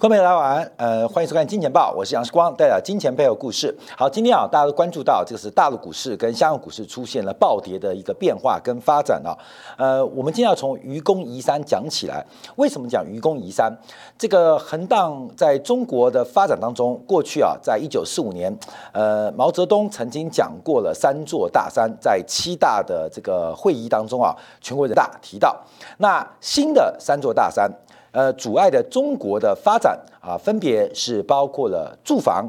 各位来晚呃，欢迎收看《金钱报》，我是杨世光，带来金钱背后故事。好，今天啊，大家都关注到，这个是大陆股市跟香港股市出现了暴跌的一个变化跟发展啊。呃，我们今天要从愚公移山讲起来。为什么讲愚公移山？这个横荡在中国的发展当中，过去啊，在一九四五年，呃，毛泽东曾经讲过了三座大山，在七大的这个会议当中啊，全国人大提到，那新的三座大山。呃，阻碍的中国的发展啊，分别是包括了住房、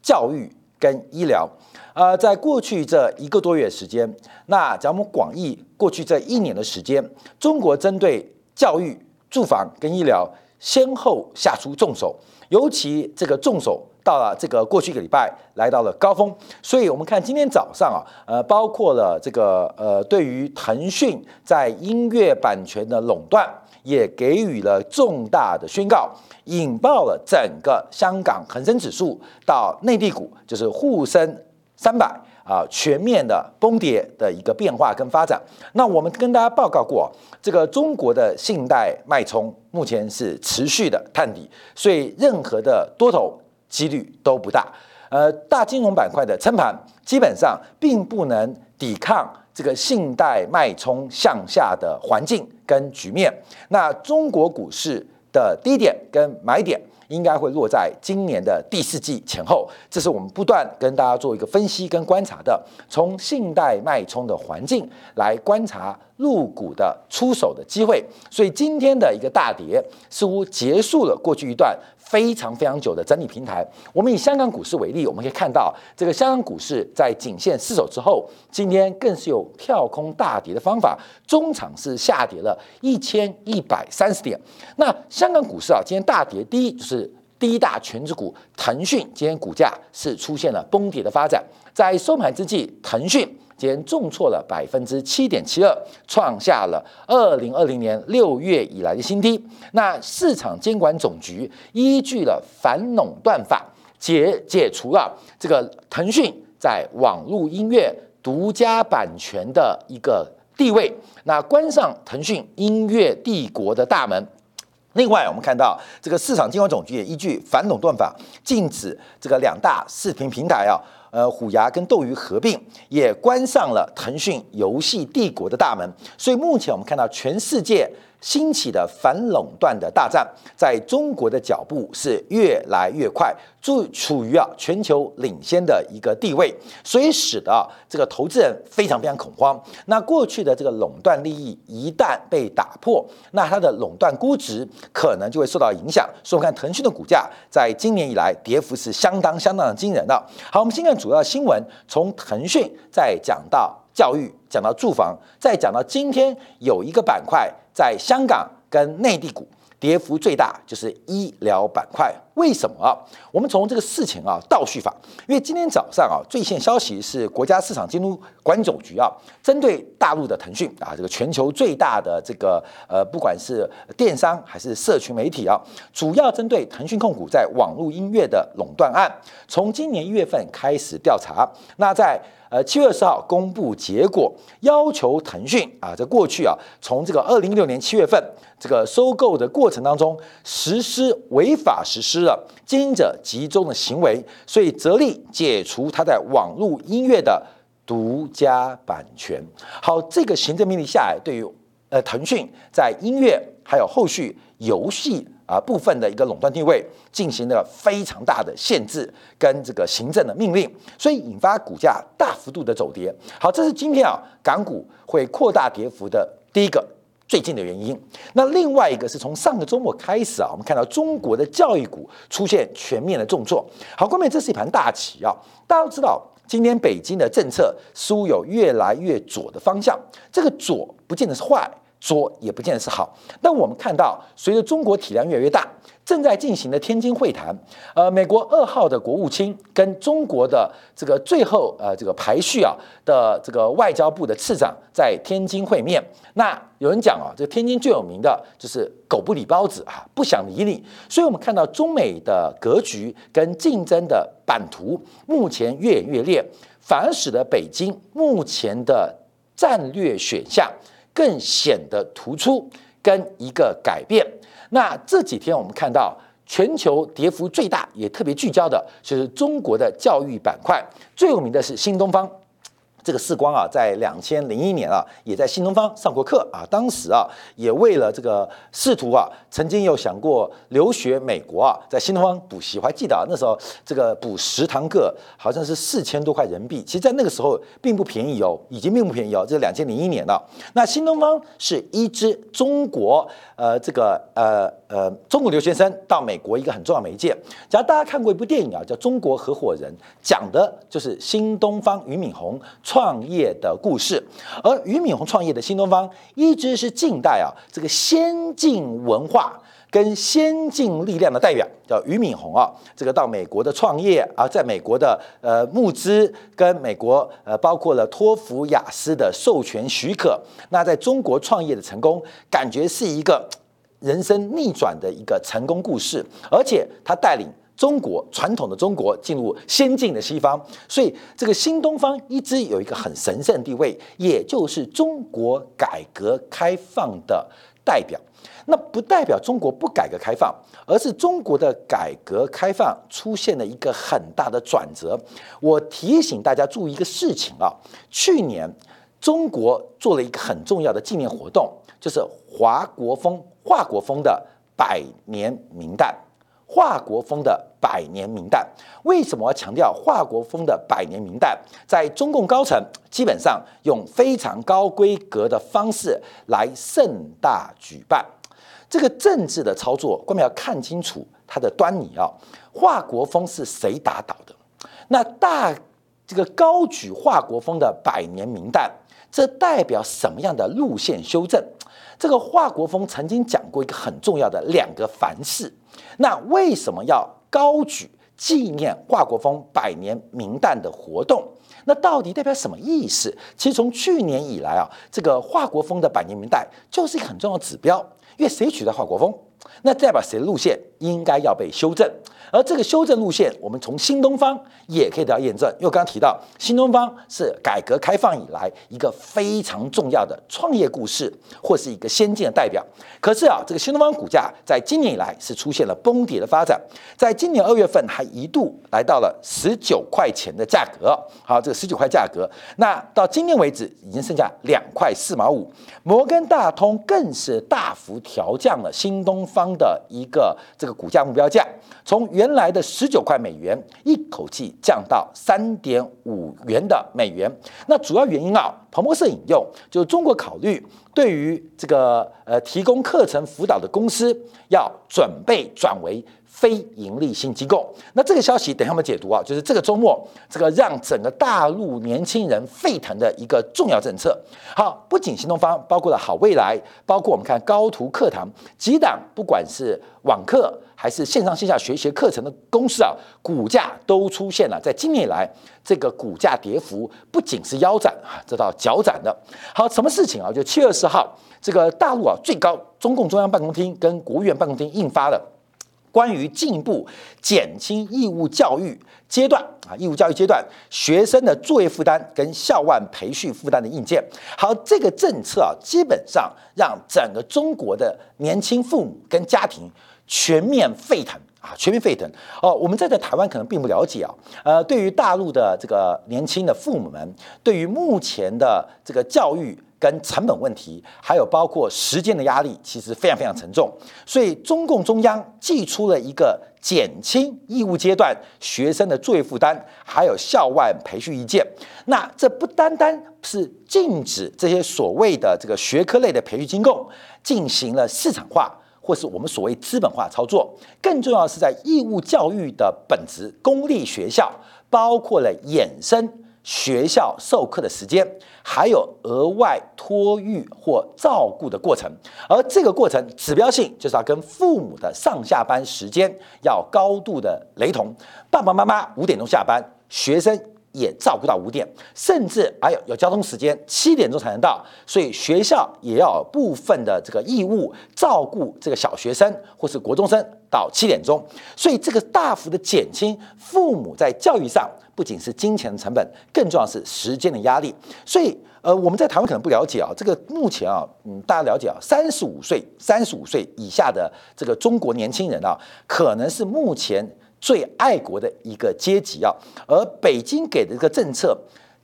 教育跟医疗。呃，在过去这一个多月时间，那咱们广义过去这一年的时间，中国针对教育、住房跟医疗先后下出重手，尤其这个重手到了这个过去一个礼拜来到了高峰。所以我们看今天早上啊，呃，包括了这个呃，对于腾讯在音乐版权的垄断。也给予了重大的宣告，引爆了整个香港恒生指数到内地股，就是沪深三百啊全面的崩跌的一个变化跟发展。那我们跟大家报告过，这个中国的信贷脉冲目前是持续的探底，所以任何的多头几率都不大。呃，大金融板块的撑盘基本上并不能抵抗。这个信贷脉冲向下的环境跟局面，那中国股市的低点跟买点应该会落在今年的第四季前后，这是我们不断跟大家做一个分析跟观察的，从信贷脉冲的环境来观察入股的出手的机会，所以今天的一个大跌似乎结束了过去一段。非常非常久的整理平台。我们以香港股市为例，我们可以看到，这个香港股市在颈线失守之后，今天更是有跳空大跌的方法，中场是下跌了一千一百三十点。那香港股市啊，今天大跌，第一就是第一大全指股腾讯，今天股价是出现了崩跌的发展，在收盘之际，腾讯。间重挫了百分之七点七二，创下了二零二零年六月以来的新低。那市场监管总局依据了反垄断法解解除了这个腾讯在网络音乐独家版权的一个地位，那关上腾讯音乐帝国的大门。另外，我们看到这个市场监管总局也依据反垄断法禁止这个两大视频平台啊。呃，虎牙跟斗鱼合并，也关上了腾讯游戏帝国的大门。所以目前我们看到全世界。兴起的反垄断的大战，在中国的脚步是越来越快，处处于啊全球领先的一个地位，所以使得这个投资人非常非常恐慌。那过去的这个垄断利益一旦被打破，那它的垄断估值可能就会受到影响。所以，我们看腾讯的股价在今年以来跌幅是相当相当的惊人的。好，我们先看主要新闻，从腾讯再讲到教育，讲到住房，再讲到今天有一个板块。在香港跟内地股跌幅最大就是医疗板块，为什么啊？我们从这个事情啊倒叙法，因为今天早上啊最新消息是国家市场监督管理总局啊，针对大陆的腾讯啊这个全球最大的这个呃不管是电商还是社群媒体啊，主要针对腾讯控股在网络音乐的垄断案，从今年一月份开始调查，那在。呃，七月二十号公布结果，要求腾讯啊，在过去啊，从这个二零一六年七月份这个收购的过程当中，实施违法实施了经营者集中的行为，所以责令解除他在网络音乐的独家版权。好，这个行政命令下来，对于呃腾讯在音乐还有后续游戏。啊，部分的一个垄断地位进行了非常大的限制跟这个行政的命令，所以引发股价大幅度的走跌。好，这是今天啊港股会扩大跌幅的第一个最近的原因。那另外一个是从上个周末开始啊，我们看到中国的教育股出现全面的重挫。好，后面这是一盘大棋啊。大家都知道，今天北京的政策似乎有越来越左的方向，这个左不见得是坏。说也不见得是好，那我们看到，随着中国体量越来越大，正在进行的天津会谈，呃，美国二号的国务卿跟中国的这个最后呃这个排序啊的这个外交部的次长在天津会面。那有人讲啊，这天津最有名的就是狗不理包子啊，不想理你。所以我们看到中美的格局跟竞争的版图目前越演越烈，反而使得北京目前的战略选项。更显得突出，跟一个改变。那这几天我们看到全球跌幅最大也特别聚焦的就是中国的教育板块，最有名的是新东方。这个世光啊，在两千零一年啊，也在新东方上过课啊。当时啊，也为了这个仕途啊，曾经有想过留学美国啊，在新东方补习。我还记得啊，那时候这个补十堂课，好像是四千多块人民币。其实，在那个时候并不便宜哦，已经并不便宜哦。这是两千零一年了。那新东方是一支中国呃，这个呃呃中国留学生到美国一个很重要媒介。假如大家看过一部电影啊，叫《中国合伙人》，讲的就是新东方俞敏洪。创业的故事，而俞敏洪创业的新东方一直是近代啊这个先进文化跟先进力量的代表，叫俞敏洪啊。这个到美国的创业啊，在美国的呃募资跟美国呃包括了托福、雅思的授权许可，那在中国创业的成功，感觉是一个人生逆转的一个成功故事，而且他带领。中国传统的中国进入先进的西方，所以这个新东方一直有一个很神圣地位，也就是中国改革开放的代表。那不代表中国不改革开放，而是中国的改革开放出现了一个很大的转折。我提醒大家注意一个事情啊，去年中国做了一个很重要的纪念活动，就是华国锋、华国锋的百年名旦。华国锋的百年名旦，为什么要强调华国锋的百年名旦？在中共高层基本上用非常高规格的方式来盛大举办这个政治的操作，我们要看清楚它的端倪啊！华国锋是谁打倒的？那大这个高举华国锋的百年名旦，这代表什么样的路线修正？这个华国锋曾经讲过一个很重要的两个凡事。那为什么要高举纪念华国锋百年名旦的活动？那到底代表什么意思？其实从去年以来啊，这个华国锋的百年名旦就是一个很重要的指标，因为谁取代华国锋，那代表谁的路线应该要被修正。而这个修正路线，我们从新东方也可以得到验证。因为刚刚提到，新东方是改革开放以来一个非常重要的创业故事，或是一个先进的代表。可是啊，这个新东方股价在今年以来是出现了崩跌的发展，在今年二月份还一度来到了十九块钱的价格。好，这个十九块价格，那到今天为止已经剩下两块四毛五。摩根大通更是大幅调降了新东方的一个这个股价目标价，从原来的十九块美元，一口气降到三点五元的美元。那主要原因啊，彭博社引用，就是中国考虑对于这个呃提供课程辅导的公司，要准备转为。非盈利性机构，那这个消息等下我们解读啊，就是这个周末这个让整个大陆年轻人沸腾的一个重要政策。好，不仅新东方，包括了好未来，包括我们看高途课堂几档，不管是网课还是线上线下学习课程的公司啊，股价都出现了，在今年以来这个股价跌幅不仅是腰斩啊，这到脚斩的。好，什么事情啊？就七月二十号，这个大陆啊最高中共中央办公厅跟国务院办公厅印发了。关于进一步减轻义务教育阶段啊，义务教育阶段学生的作业负担跟校外培训负担的硬件，好，这个政策啊，基本上让整个中国的年轻父母跟家庭全面沸腾啊，全面沸腾哦。我们在在台湾可能并不了解啊，呃，对于大陆的这个年轻的父母们，对于目前的这个教育。跟成本问题，还有包括时间的压力，其实非常非常沉重。所以中共中央寄出了一个减轻义务阶段学生的作业负担，还有校外培训意见。那这不单单是禁止这些所谓的这个学科类的培训机构进行了市场化，或是我们所谓资本化操作，更重要是在义务教育的本质，公立学校包括了衍生。学校授课的时间，还有额外托育或照顾的过程，而这个过程指标性就是要跟父母的上下班时间要高度的雷同。爸爸妈妈五点钟下班，学生也照顾到五点，甚至还有有交通时间，七点钟才能到，所以学校也要部分的这个义务照顾这个小学生或是国中生到七点钟，所以这个大幅的减轻父母在教育上不仅是金钱的成本，更重要是时间的压力。所以，呃，我们在台湾可能不了解啊，这个目前啊，嗯，大家了解啊，三十五岁、三十五岁以下的这个中国年轻人啊，可能是目前。最爱国的一个阶级啊，而北京给的这个政策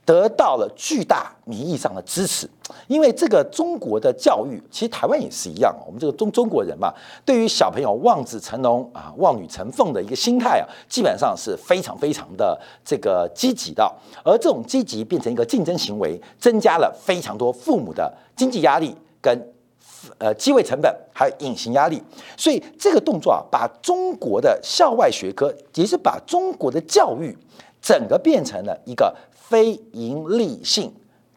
得到了巨大民意上的支持，因为这个中国的教育，其实台湾也是一样，我们这个中中国人嘛，对于小朋友望子成龙啊、望女成凤的一个心态啊，基本上是非常非常的这个积极的，而这种积极变成一个竞争行为，增加了非常多父母的经济压力跟。呃，机会成本还有隐形压力，所以这个动作啊，把中国的校外学科，也是把中国的教育整个变成了一个非盈利性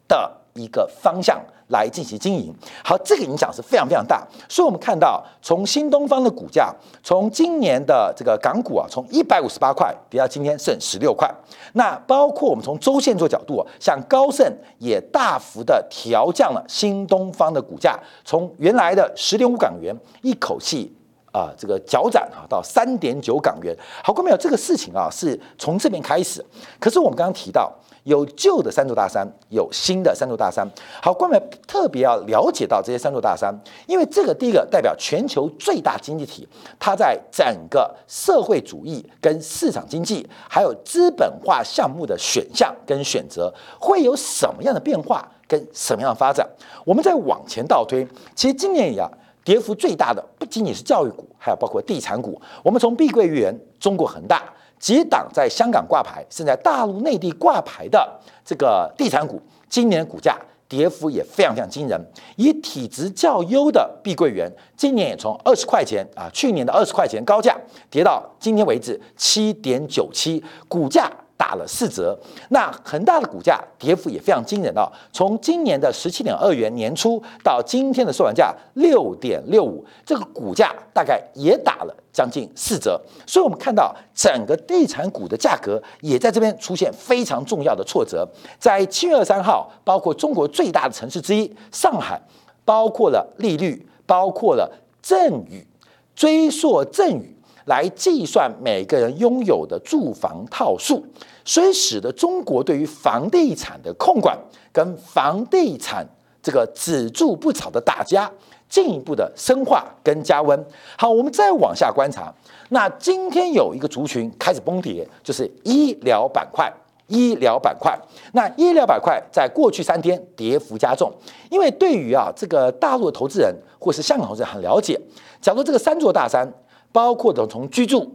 的一个方向。来进行经营，好，这个影响是非常非常大，所以我们看到从新东方的股价，从今年的这个港股啊，从一百五十八块跌到今天剩十六块，那包括我们从周线做角度，像高盛也大幅的调降了新东方的股价，从原来的十点五港元一口气啊这个脚斩啊到三点九港元，好，各位朋友，这个事情啊是从这边开始，可是我们刚刚提到。有旧的三座大山，有新的三座大山。好，官员特别要了解到这些三座大山，因为这个第一个代表全球最大经济体，它在整个社会主义跟市场经济，还有资本化项目的选项跟选择，会有什么样的变化跟什么样的发展？我们再往前倒推，其实今年以来跌幅最大的不仅仅是教育股，还有包括地产股。我们从碧桂园、中国恒大。几档在香港挂牌，甚至在大陆内地挂牌的这个地产股，今年股价跌幅也非常非常惊人。以体质较优的碧桂园，今年也从二十块钱啊，去年的二十块钱高价，跌到今天为止七点九七，股价。打了四折，那恒大的股价跌幅也非常惊人哦，从今年的十七点二元年初到今天的收盘价六点六五，这个股价大概也打了将近四折，所以我们看到整个地产股的价格也在这边出现非常重要的挫折。在七月二十三号，包括中国最大的城市之一上海，包括了利率，包括了赠与，追溯赠与。来计算每个人拥有的住房套数，所以使得中国对于房地产的控管跟房地产这个只住不炒的大家进一步的深化跟加温。好，我们再往下观察，那今天有一个族群开始崩跌，就是医疗板块。医疗板块，那医疗板块在过去三天跌幅加重，因为对于啊这个大陆的投资人或是香港投资人很了解，假如这个三座大山。包括的从居住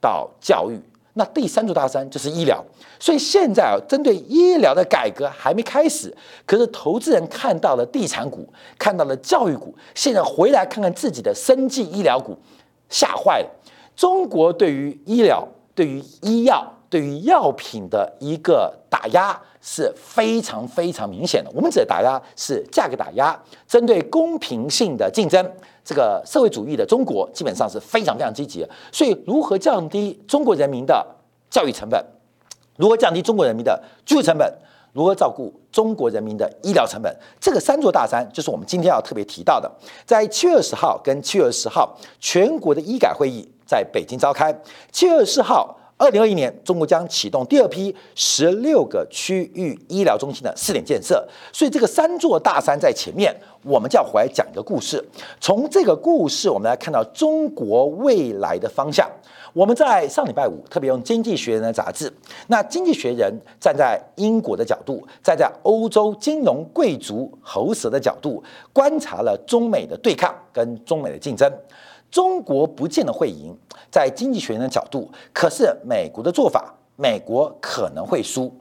到教育，那第三座大山就是医疗。所以现在啊，针对医疗的改革还没开始，可是投资人看到了地产股，看到了教育股，现在回来看看自己的生计医疗股，吓坏了。中国对于医疗、对于医药、对于药品的一个打压是非常非常明显的。我们指的打压是价格打压，针对公平性的竞争。这个社会主义的中国基本上是非常非常积极，所以如何降低中国人民的教育成本，如何降低中国人民的居住成本，如何照顾中国人民的医疗成本，这个三座大山就是我们今天要特别提到的。在七月二十号跟七月二十号，全国的医改会议在北京召开。七月二十号。二零二一年，中国将启动第二批十六个区域医疗中心的试点建设，所以这个三座大山在前面，我们就要回来讲一个故事。从这个故事，我们来看到中国未来的方向。我们在上礼拜五特别用《经济学人》的杂志，那《经济学人》站在英国的角度，站在欧洲金融贵族喉舌的角度，观察了中美的对抗跟中美的竞争。中国不见得会赢，在经济学人的角度，可是美国的做法，美国可能会输。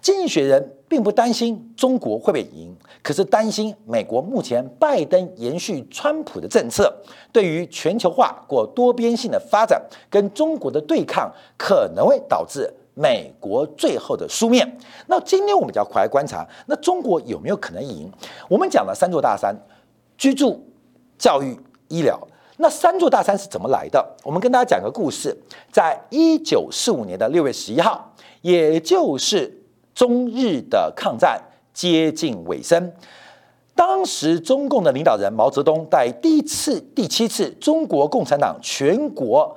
经济学人并不担心中国会不会赢，可是担心美国目前拜登延续川普的政策，对于全球化或多边性的发展跟中国的对抗，可能会导致美国最后的输面。那今天我们就要来观察，那中国有没有可能赢？我们讲了三座大山：居住、教育、医疗。那三座大山是怎么来的？我们跟大家讲个故事。在一九四五年的六月十一号，也就是中日的抗战接近尾声。当时中共的领导人毛泽东在第一次、第七次中国共产党全国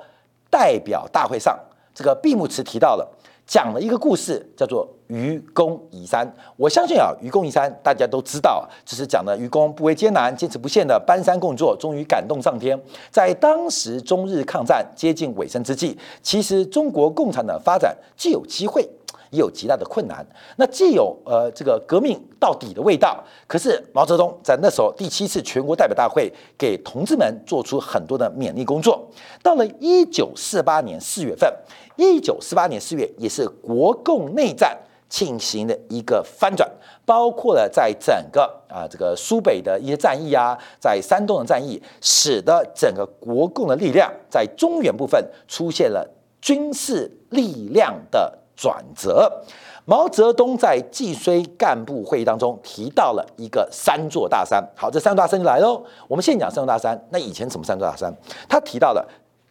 代表大会上，这个闭幕词提到了，讲了一个故事，叫做愚公移山。我相信啊，愚公移山大家都知道，就是讲的愚公不畏艰难、坚持不懈的搬山工作，终于感动上天。在当时中日抗战接近尾声之际，其实中国共产党发展既有机会。也有极大的困难，那既有呃这个革命到底的味道，可是毛泽东在那时候第七次全国代表大会给同志们做出很多的勉励工作。到了一九四八年四月份，一九四八年四月也是国共内战进行的一个翻转，包括了在整个啊这个苏北的一些战役啊，在山东的战役，使得整个国共的力量在中原部分出现了军事力量的。转折，毛泽东在晋绥干部会议当中提到了一个三座大山。好，这三座大山就来喽。我们现在讲三座大山，那以前什么三座大山？他提到了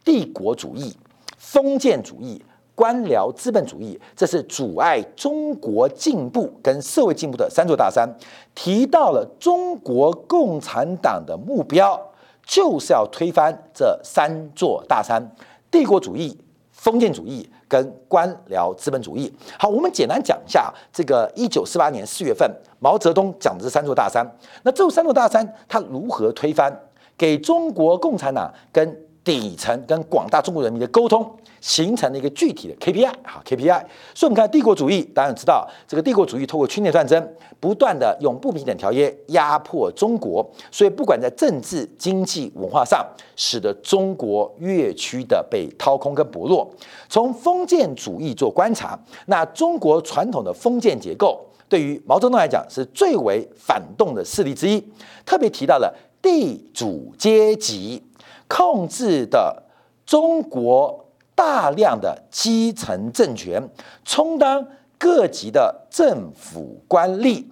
帝国主义、封建主义、官僚资本主义，这是阻碍中国进步跟社会进步的三座大山。提到了中国共产党的目标就是要推翻这三座大山：帝国主义、封建主义。跟官僚资本主义，好，我们简单讲一下这个一九四八年四月份毛泽东讲的这三座大山。那这三座大山他如何推翻？给中国共产党跟底层跟广大中国人民的沟通。形成了一个具体的 KPI，哈 KPI。所以，我们看帝国主义，当然知道这个帝国主义透过侵略战争，不断的用不平等条约压迫中国，所以不管在政治、经济、文化上，使得中国越趋的被掏空跟薄弱。从封建主义做观察，那中国传统的封建结构，对于毛泽东来讲是最为反动的势力之一。特别提到了地主阶级控制的中国。大量的基层政权充当各级的政府官吏，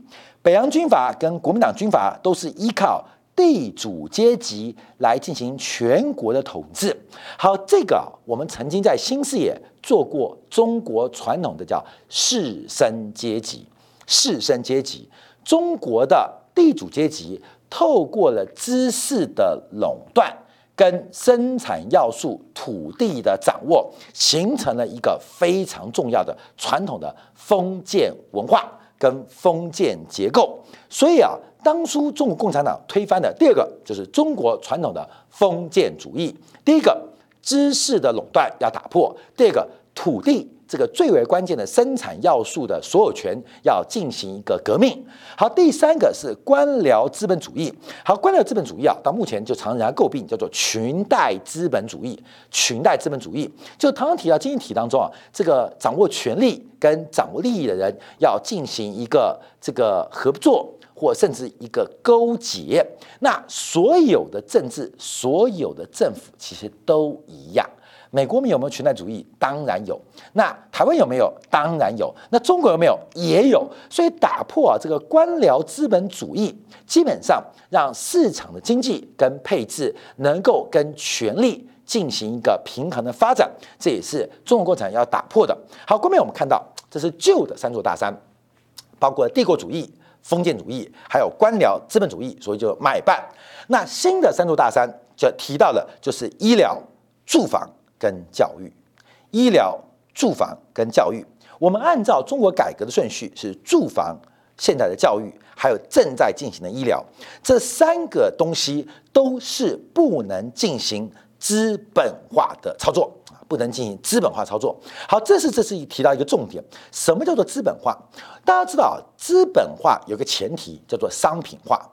北洋军阀跟国民党军阀都是依靠地主阶级来进行全国的统治。好，这个我们曾经在新视野做过中国传统的叫士绅阶级，士绅阶级，中国的地主阶级透过了知识的垄断。跟生产要素、土地的掌握，形成了一个非常重要的传统的封建文化跟封建结构。所以啊，当初中国共产党推翻的第二个就是中国传统的封建主义。第一个，知识的垄断要打破；第二个，土地。这个最为关键的生产要素的所有权要进行一个革命。好，第三个是官僚资本主义。好，官僚资本主义啊，到目前就常人家诟病，叫做裙带资本主义。裙带资本主义就常常提到经济体当中啊，这个掌握权力跟掌握利益的人要进行一个这个合作，或甚至一个勾结。那所有的政治，所有的政府其实都一样。美国有没有裙带主义？当然有。那台湾有没有？当然有。那中国有没有？也有。所以打破啊这个官僚资本主义，基本上让市场的经济跟配置能够跟权力进行一个平衡的发展，这也是中国共产党要打破的。好，后面我们看到这是旧的三座大山，包括帝国主义、封建主义，还有官僚资本主义，所以就买办。那新的三座大山就提到了，就是医疗、住房。跟教育、医疗、住房跟教育，我们按照中国改革的顺序是住房、现在的教育，还有正在进行的医疗，这三个东西都是不能进行资本化的操作啊，不能进行资本化操作。好，这是这是一提到一个重点，什么叫做资本化？大家知道，资本化有个前提叫做商品化。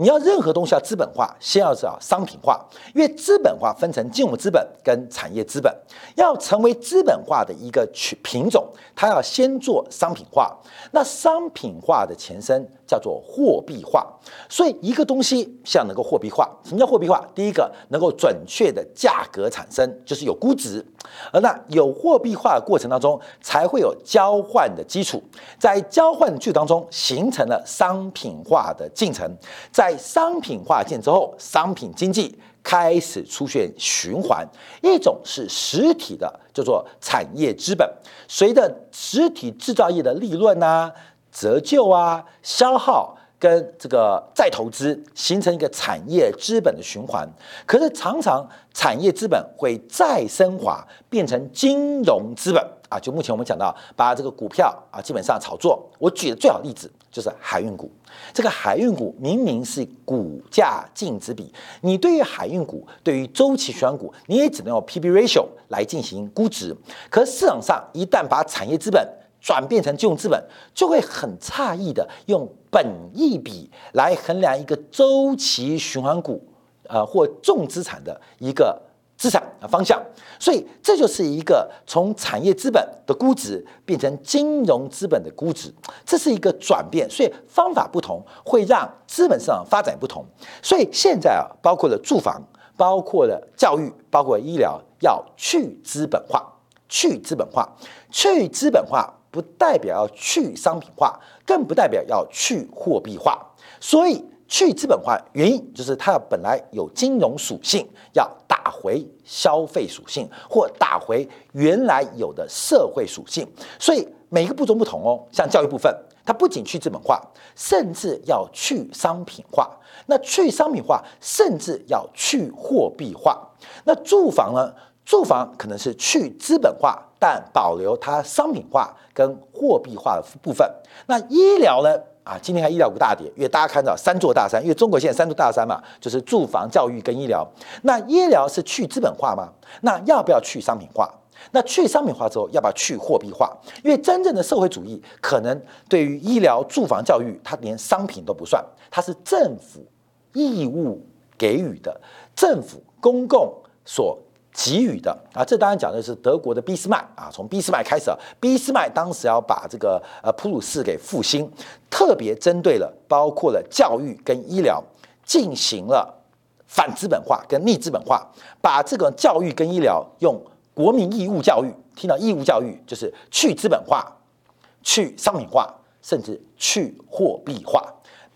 你要任何东西要资本化，先要知道商品化，因为资本化分成金融资本跟产业资本。要成为资本化的一个去品种，它要先做商品化。那商品化的前身叫做货币化。所以一个东西像能够货币化，什么叫货币化？第一个能够准确的价格产生，就是有估值。而那有货币化的过程当中，才会有交换的基础，在交换的基础当中，形成了商品化的进程。在商品化建之后，商品经济。开始出现循环，一种是实体的，叫做产业资本，随着实体制造业的利润啊、折旧啊、消耗跟这个再投资，形成一个产业资本的循环。可是常常产业资本会再升华，变成金融资本啊。就目前我们讲到，把这个股票啊，基本上炒作。我举的最好例子就是海运股。这个海运股明明是股价净值比，你对于海运股、对于周期选股，你也只能用 P/B ratio 来进行估值。可市场上一旦把产业资本转变成金融资本，就会很诧异的用本益比来衡量一个周期循环股，呃或重资产的一个。资产啊方向，所以这就是一个从产业资本的估值变成金融资本的估值，这是一个转变。所以方法不同，会让资本市场发展不同。所以现在啊，包括了住房，包括了教育，包括医疗，要去资本化，去资本化，去资本化不代表要去商品化，更不代表要去货币化。所以。去资本化原因就是它本来有金融属性，要打回消费属性，或打回原来有的社会属性。所以每个步骤不同哦。像教育部分，它不仅去资本化，甚至要去商品化。那去商品化，甚至要去货币化。那住房呢？住房可能是去资本化，但保留它商品化跟货币化的部分。那医疗呢？啊，今天看医疗股大跌，因为大家看到三座大山，因为中国现在三座大山嘛，就是住房、教育跟医疗。那医疗是去资本化吗？那要不要去商品化？那去商品化之后，要不要去货币化？因为真正的社会主义可能对于医疗、住房、教育，它连商品都不算，它是政府义务给予的，政府公共所。给予的啊，这当然讲的是德国的俾斯麦啊，从俾斯麦开始啊，俾斯麦当时要把这个呃普鲁士给复兴，特别针对了包括了教育跟医疗，进行了反资本化跟逆资本化，把这个教育跟医疗用国民义务教育，听到义务教育就是去资本化、去商品化，甚至去货币化，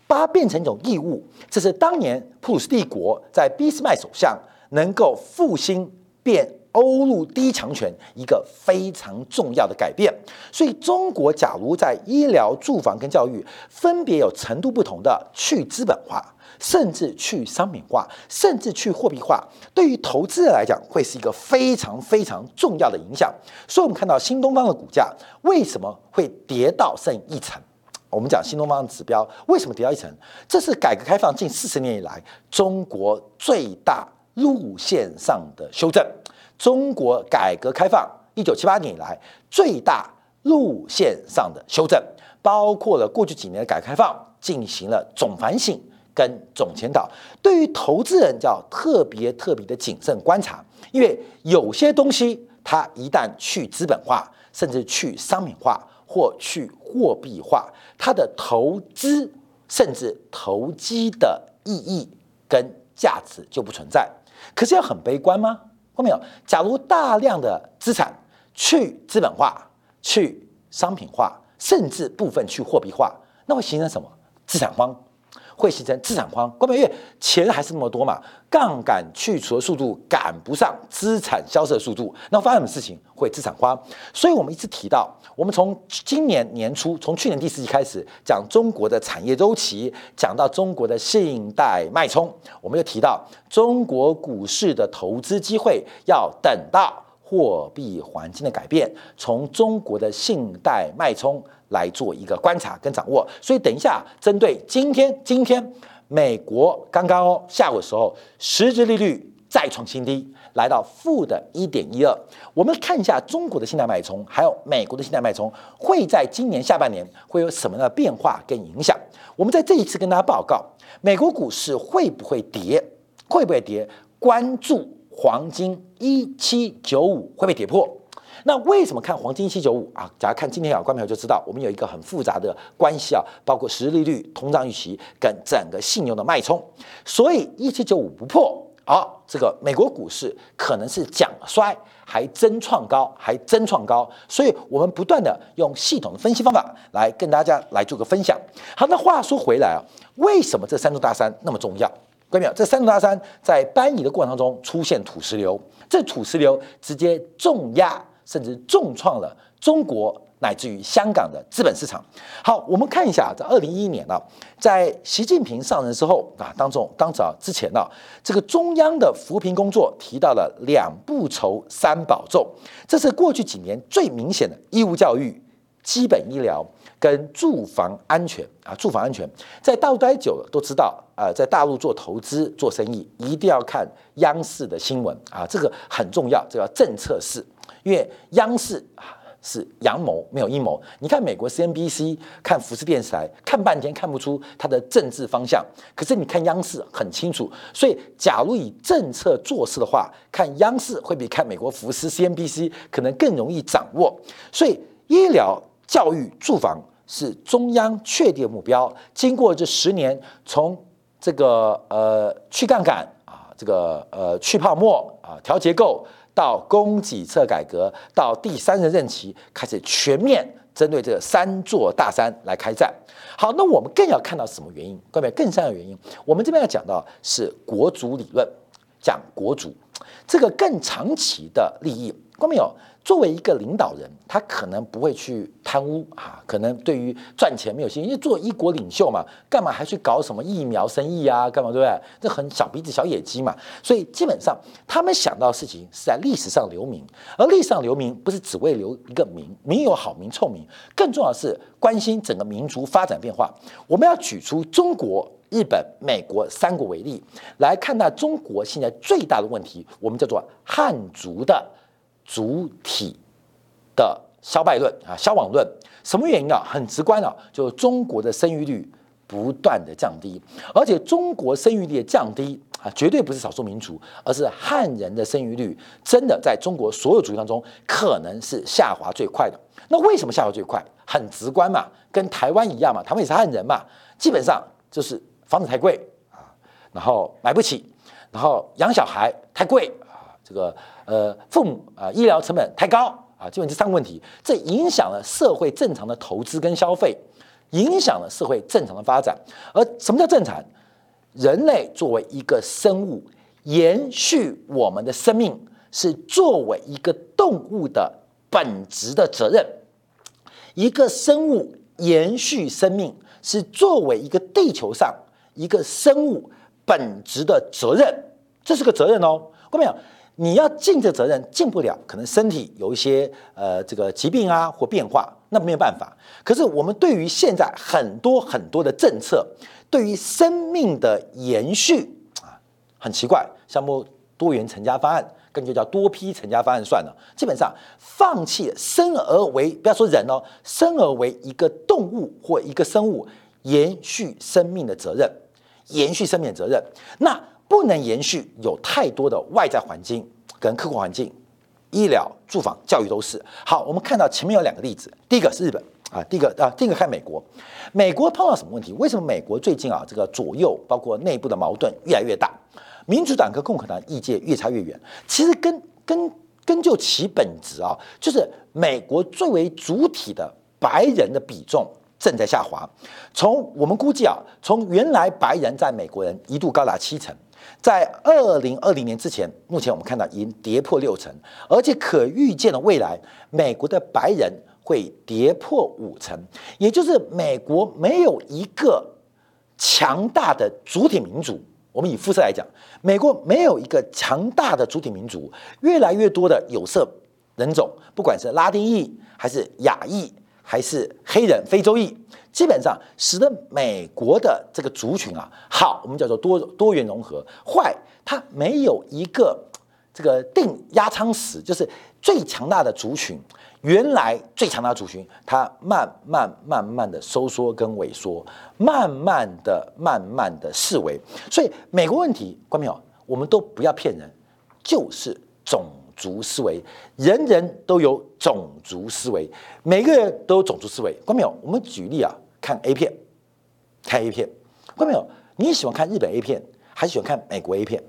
把它变成一种义务，这是当年普鲁士帝国在俾斯麦首相能够复兴。变欧陆第一强权一个非常重要的改变，所以中国假如在医疗、住房跟教育分别有程度不同的去资本化，甚至去商品化，甚至去货币化，对于投资人来讲会是一个非常非常重要的影响。所以，我们看到新东方的股价为什么会跌到剩一层？我们讲新东方的指标为什么跌到一层？这是改革开放近四十年以来中国最大。路线上的修正，中国改革开放一九七八年以来最大路线上的修正，包括了过去几年的改革开放进行了总反省跟总检讨。对于投资人叫特别特别的谨慎观察，因为有些东西它一旦去资本化，甚至去商品化或去货币化，它的投资甚至投机的意义跟价值就不存在。可是要很悲观吗？后面有，假如大量的资产去资本化、去商品化，甚至部分去货币化，那会形成什么？资产荒。会形成资产荒，关键因为钱还是那么多嘛，杠杆去除的速度赶不上资产销售的速度，那发生什么事情会资产荒？所以我们一直提到，我们从今年年初，从去年第四季开始讲中国的产业周期，讲到中国的信贷脉冲，我们又提到中国股市的投资机会要等到。货币环境的改变，从中国的信贷脉冲来做一个观察跟掌握。所以等一下，针对今天，今天美国刚刚哦下午的时候，实质利率再创新低，来到负的一点一二。我们看一下中国的信贷脉冲，还有美国的信贷脉冲，会在今年下半年会有什么样的变化跟影响？我们在这一次跟大家报告，美国股市会不会跌？会不会跌？关注。黄金一七九五会被跌破，那为什么看黄金七九五啊？假如看今天啊，观众就知道，我们有一个很复杂的关系啊，包括实利率、通胀预期跟整个信用的脉冲。所以一七九五不破，啊，这个美国股市可能是讲衰还真创高，还真创高。所以我们不断的用系统的分析方法来跟大家来做个分享。好，那话说回来啊，为什么这三座大山那么重要？各位这三座大山在搬移的过程当中出现土石流，这土石流直接重压甚至重创了中国乃至于香港的资本市场。好，我们看一下，在二零一一年呢，在习近平上任之后啊，当中当早之前呢，这个中央的扶贫工作提到了两不愁三保重，这是过去几年最明显的义务教育、基本医疗。跟住房安全啊，住房安全，在大陆待久了都知道啊，在大陆做投资做生意一定要看央视的新闻啊，这个很重要，这叫政策是，因为央视啊是阳谋，没有阴谋。你看美国 CNBC，看福斯电视台，看半天看不出它的政治方向，可是你看央视很清楚。所以，假如以政策做事的话，看央视会比看美国福斯 CNBC 可能更容易掌握。所以，医疗、教育、住房。是中央确定目标。经过这十年，从这个呃去杠杆啊，这个呃去泡沫啊，调结构，到供给侧改革，到第三任任期开始全面针对这三座大山来开战。好，那我们更要看到什么原因？各位更重要的原因，我们这边要讲到是国主理论，讲国主这个更长期的利益。各位有？作为一个领导人，他可能不会去贪污啊，可能对于赚钱没有信心，因为做一国领袖嘛，干嘛还去搞什么疫苗生意啊？干嘛对不对？这很小鼻子小眼睛嘛。所以基本上他们想到的事情是在历史上留名，而历史上留名不是只为留一个名，名有好名臭名，更重要的是关心整个民族发展变化。我们要举出中国、日本、美国三国为例来看待中国现在最大的问题，我们叫做汉族的。主体的消败论啊，消亡论，什么原因啊？很直观啊，就是中国的生育率不断的降低，而且中国生育率的降低啊，绝对不是少数民族，而是汉人的生育率真的在中国所有族群当中可能是下滑最快的。那为什么下滑最快？很直观嘛，跟台湾一样嘛，台湾也是汉人嘛，基本上就是房子太贵啊，然后买不起，然后养小孩太贵啊，这个。呃，父母啊，医疗成本太高啊，基本这三个问题，这影响了社会正常的投资跟消费，影响了社会正常的发展。而什么叫正常？人类作为一个生物，延续我们的生命，是作为一个动物的本质的责任。一个生物延续生命，是作为一个地球上一个生物本质的责任，这是个责任哦，看到没有？你要尽这责任，尽不了，可能身体有一些呃这个疾病啊或变化，那没有办法。可是我们对于现在很多很多的政策，对于生命的延续啊，很奇怪，像不多元成家方案，根就叫多批成家方案算了，基本上放弃生而为，不要说人哦，生而为一个动物或一个生物延续生命的责任，延续生命的责任，那。不能延续，有太多的外在环境跟客观环境，医疗、住房、教育都是好。我们看到前面有两个例子，第一个是日本啊，第一个啊，第一个看美国。美国碰到什么问题？为什么美国最近啊，这个左右包括内部的矛盾越来越大，民主党跟共和党意见越差越远？其实根根根就其本质啊，就是美国作为主体的白人的比重。正在下滑。从我们估计啊，从原来白人在美国人一度高达七成，在二零二零年之前，目前我们看到已经跌破六成，而且可预见的未来，美国的白人会跌破五成，也就是美国没有一个强大的主体民族。我们以肤色来讲，美国没有一个强大的主体民族，越来越多的有色人种，不管是拉丁裔还是亚裔。还是黑人、非洲裔，基本上使得美国的这个族群啊，好，我们叫做多多元融合；坏，它没有一个这个定压舱石，就是最强大的族群，原来最强大的族群，它慢慢慢慢的收缩跟萎缩，慢慢的、慢慢的式微。所以美国问题，观众朋友，我们都不要骗人，就是种族思维，人人都有种族思维，每个人都有种族思维。关没有？我们举例啊，看 A 片，看 A 片，关没有？你喜欢看日本 A 片，还是喜欢看美国 A 片？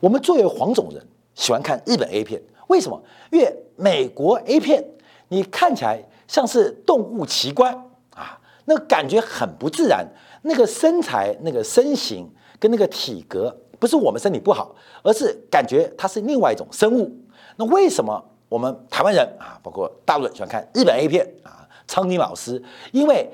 我们作为黄种人，喜欢看日本 A 片，为什么？因为美国 A 片，你看起来像是动物奇观啊，那感觉很不自然，那个身材、那个身形跟那个体格。不是我们身体不好，而是感觉它是另外一种生物。那为什么我们台湾人啊，包括大陆人喜欢看日本 A 片啊？苍井老师，因为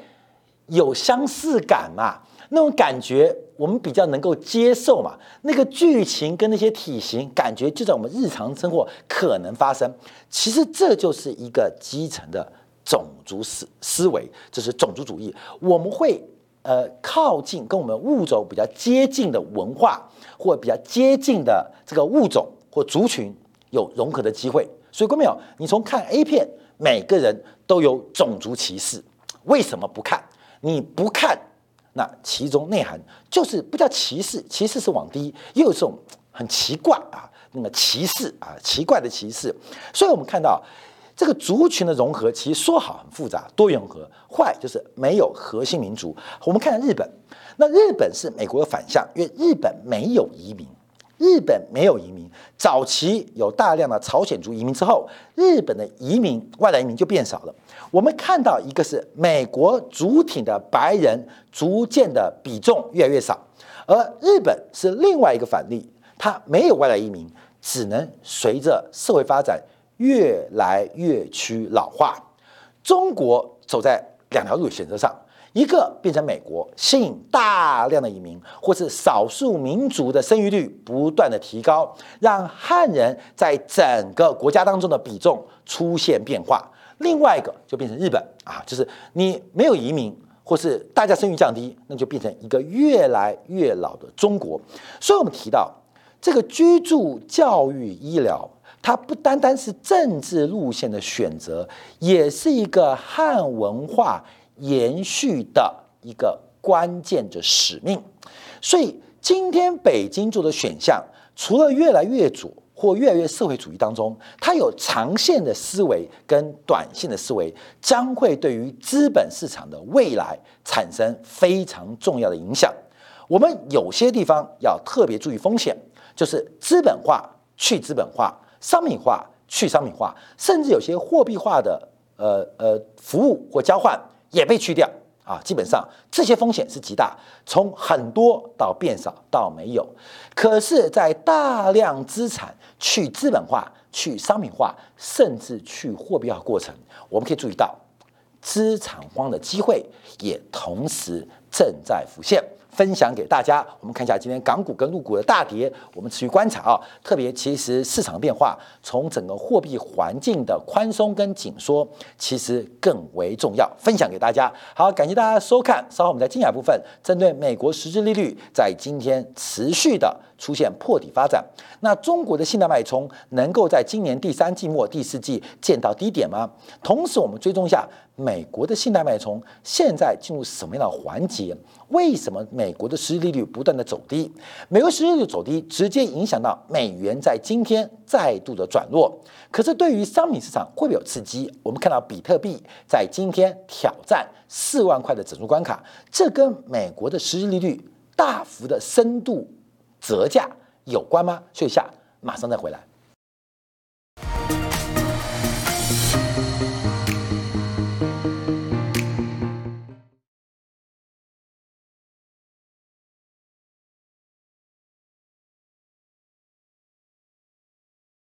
有相似感嘛，那种感觉我们比较能够接受嘛。那个剧情跟那些体型，感觉就在我们日常生活可能发生。其实这就是一个基层的种族思思维，这是种族主义。我们会。呃，靠近跟我们物种比较接近的文化，或比较接近的这个物种或族群有融合的机会。所以，各位朋友，你从看 A 片，每个人都有种族歧视，为什么不看？你不看，那其中内涵就是不叫歧视，歧视是往低，又有这种很奇怪啊，那个歧视啊，奇怪的歧视。所以我们看到。这个族群的融合，其实说好很复杂，多元和；坏就是没有核心民族。我们看日本，那日本是美国的反向，因为日本没有移民，日本没有移民。早期有大量的朝鲜族移民之后，日本的移民外来移民就变少了。我们看到一个是美国主体的白人逐渐的比重越来越少，而日本是另外一个反例，它没有外来移民，只能随着社会发展。越来越趋老化，中国走在两条路选择上，一个变成美国，吸引大量的移民，或是少数民族的生育率不断的提高，让汉人在整个国家当中的比重出现变化；另外一个就变成日本啊，就是你没有移民，或是大家生育降低，那就变成一个越来越老的中国。所以，我们提到这个居住、教育、医疗。它不单单是政治路线的选择，也是一个汉文化延续的一个关键的使命。所以，今天北京做的选项，除了越来越左或越来越社会主义当中，它有长线的思维跟短线的思维，将会对于资本市场的未来产生非常重要的影响。我们有些地方要特别注意风险，就是资本化去资本化。商品化去商品化，甚至有些货币化的呃呃服务或交换也被去掉啊，基本上这些风险是极大，从很多到变少到没有。可是，在大量资产去资本化、去商品化，甚至去货币化过程，我们可以注意到资产荒的机会也同时正在浮现。分享给大家，我们看一下今天港股跟陆股的大跌，我们持续观察啊。特别其实市场变化，从整个货币环境的宽松跟紧缩，其实更为重要。分享给大家，好，感谢大家收看。稍后我们在精彩部分，针对美国实质利率在今天持续的出现破底发展，那中国的信贷脉冲能够在今年第三季末、第四季见到低点吗？同时，我们追踪一下。美国的信贷脉冲现在进入什么样的环节？为什么美国的实际利率不断的走低？美国实际利率走低，直接影响到美元在今天再度的转弱。可是对于商品市场会不会有刺激？我们看到比特币在今天挑战四万块的整数关卡，这跟美国的实际利率大幅的深度折价有关吗？所以下马上再回来。